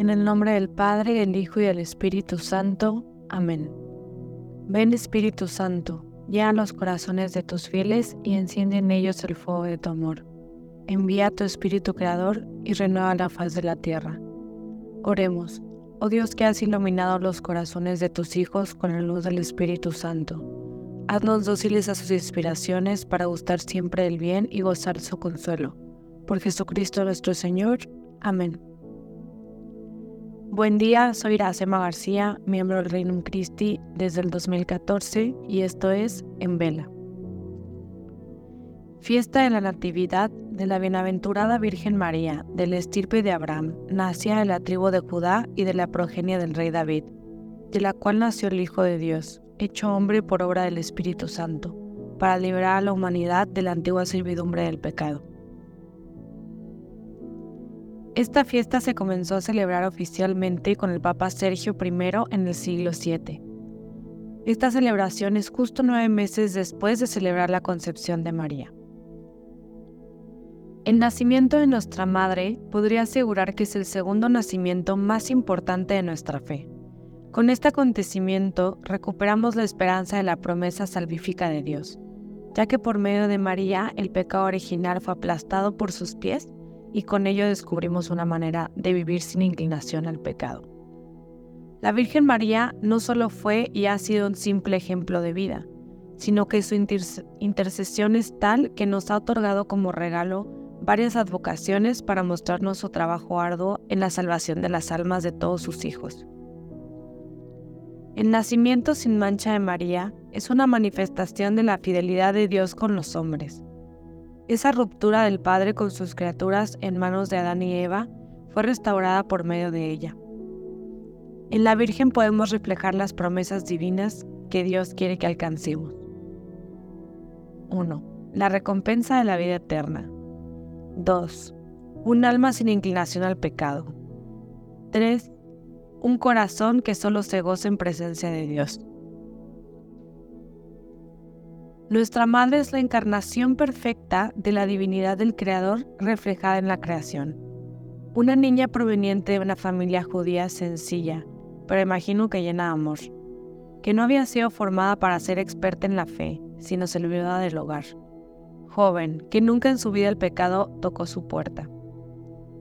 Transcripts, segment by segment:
En el nombre del Padre, del Hijo y del Espíritu Santo. Amén. Ven Espíritu Santo, llena los corazones de tus fieles y enciende en ellos el fuego de tu amor. Envía tu Espíritu Creador y renueva la faz de la tierra. Oremos. Oh Dios que has iluminado los corazones de tus hijos con la luz del Espíritu Santo. Haznos dóciles a sus inspiraciones para gustar siempre del bien y gozar su consuelo. Por Jesucristo nuestro Señor. Amén. Buen día, soy Iracema García, miembro del Reino Christi desde el 2014 y esto es En Vela. Fiesta de la Natividad de la Bienaventurada Virgen María, del estirpe de Abraham, nacía de la tribu de Judá y de la progenie del rey David, de la cual nació el Hijo de Dios, hecho hombre por obra del Espíritu Santo, para liberar a la humanidad de la antigua servidumbre del pecado. Esta fiesta se comenzó a celebrar oficialmente con el Papa Sergio I en el siglo VII. Esta celebración es justo nueve meses después de celebrar la concepción de María. El nacimiento de nuestra Madre podría asegurar que es el segundo nacimiento más importante de nuestra fe. Con este acontecimiento recuperamos la esperanza de la promesa salvífica de Dios, ya que por medio de María el pecado original fue aplastado por sus pies y con ello descubrimos una manera de vivir sin inclinación al pecado. La Virgen María no solo fue y ha sido un simple ejemplo de vida, sino que su intercesión es tal que nos ha otorgado como regalo varias advocaciones para mostrarnos su trabajo arduo en la salvación de las almas de todos sus hijos. El nacimiento sin mancha de María es una manifestación de la fidelidad de Dios con los hombres. Esa ruptura del Padre con sus criaturas en manos de Adán y Eva fue restaurada por medio de ella. En la Virgen podemos reflejar las promesas divinas que Dios quiere que alcancemos. 1. La recompensa de la vida eterna. 2. Un alma sin inclinación al pecado. 3. Un corazón que solo se goza en presencia de Dios. Nuestra Madre es la encarnación perfecta de la divinidad del Creador reflejada en la creación. Una niña proveniente de una familia judía sencilla, pero imagino que llena de amor, que no había sido formada para ser experta en la fe, sino servidora del hogar joven, que nunca en su vida el pecado tocó su puerta.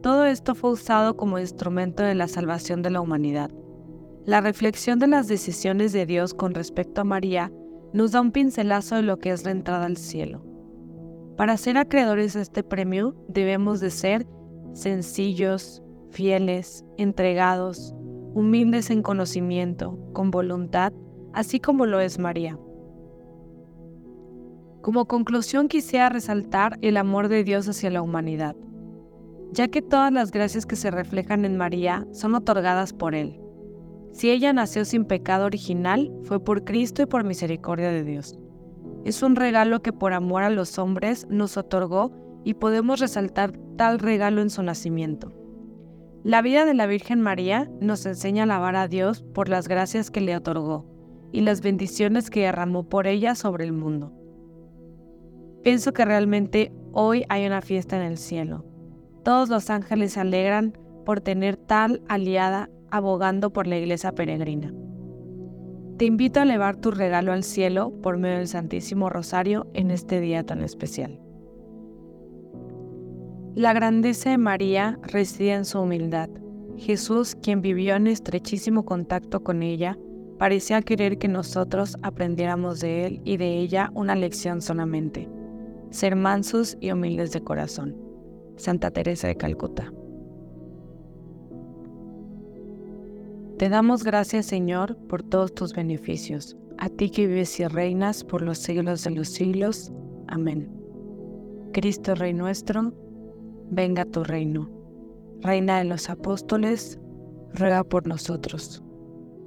Todo esto fue usado como instrumento de la salvación de la humanidad. La reflexión de las decisiones de Dios con respecto a María nos da un pincelazo de lo que es la entrada al cielo. Para ser acreedores a este premio debemos de ser sencillos, fieles, entregados, humildes en conocimiento, con voluntad, así como lo es María. Como conclusión quisiera resaltar el amor de Dios hacia la humanidad, ya que todas las gracias que se reflejan en María son otorgadas por Él. Si ella nació sin pecado original, fue por Cristo y por misericordia de Dios. Es un regalo que por amor a los hombres nos otorgó y podemos resaltar tal regalo en su nacimiento. La vida de la Virgen María nos enseña a alabar a Dios por las gracias que le otorgó y las bendiciones que derramó por ella sobre el mundo. Pienso que realmente hoy hay una fiesta en el cielo. Todos los ángeles se alegran por tener tal aliada abogando por la iglesia peregrina. Te invito a elevar tu regalo al cielo por medio del Santísimo Rosario en este día tan especial. La grandeza de María reside en su humildad. Jesús, quien vivió en estrechísimo contacto con ella, parecía querer que nosotros aprendiéramos de él y de ella una lección solamente ser mansos y humildes de corazón. Santa Teresa de Calcuta. Te damos gracias, Señor, por todos tus beneficios, a ti que vives y reinas por los siglos de los siglos. Amén. Cristo Rey nuestro, venga tu reino. Reina de los apóstoles, ruega por nosotros.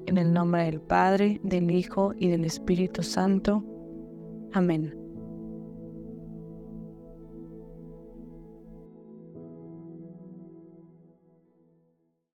En el nombre del Padre, del Hijo y del Espíritu Santo. Amén.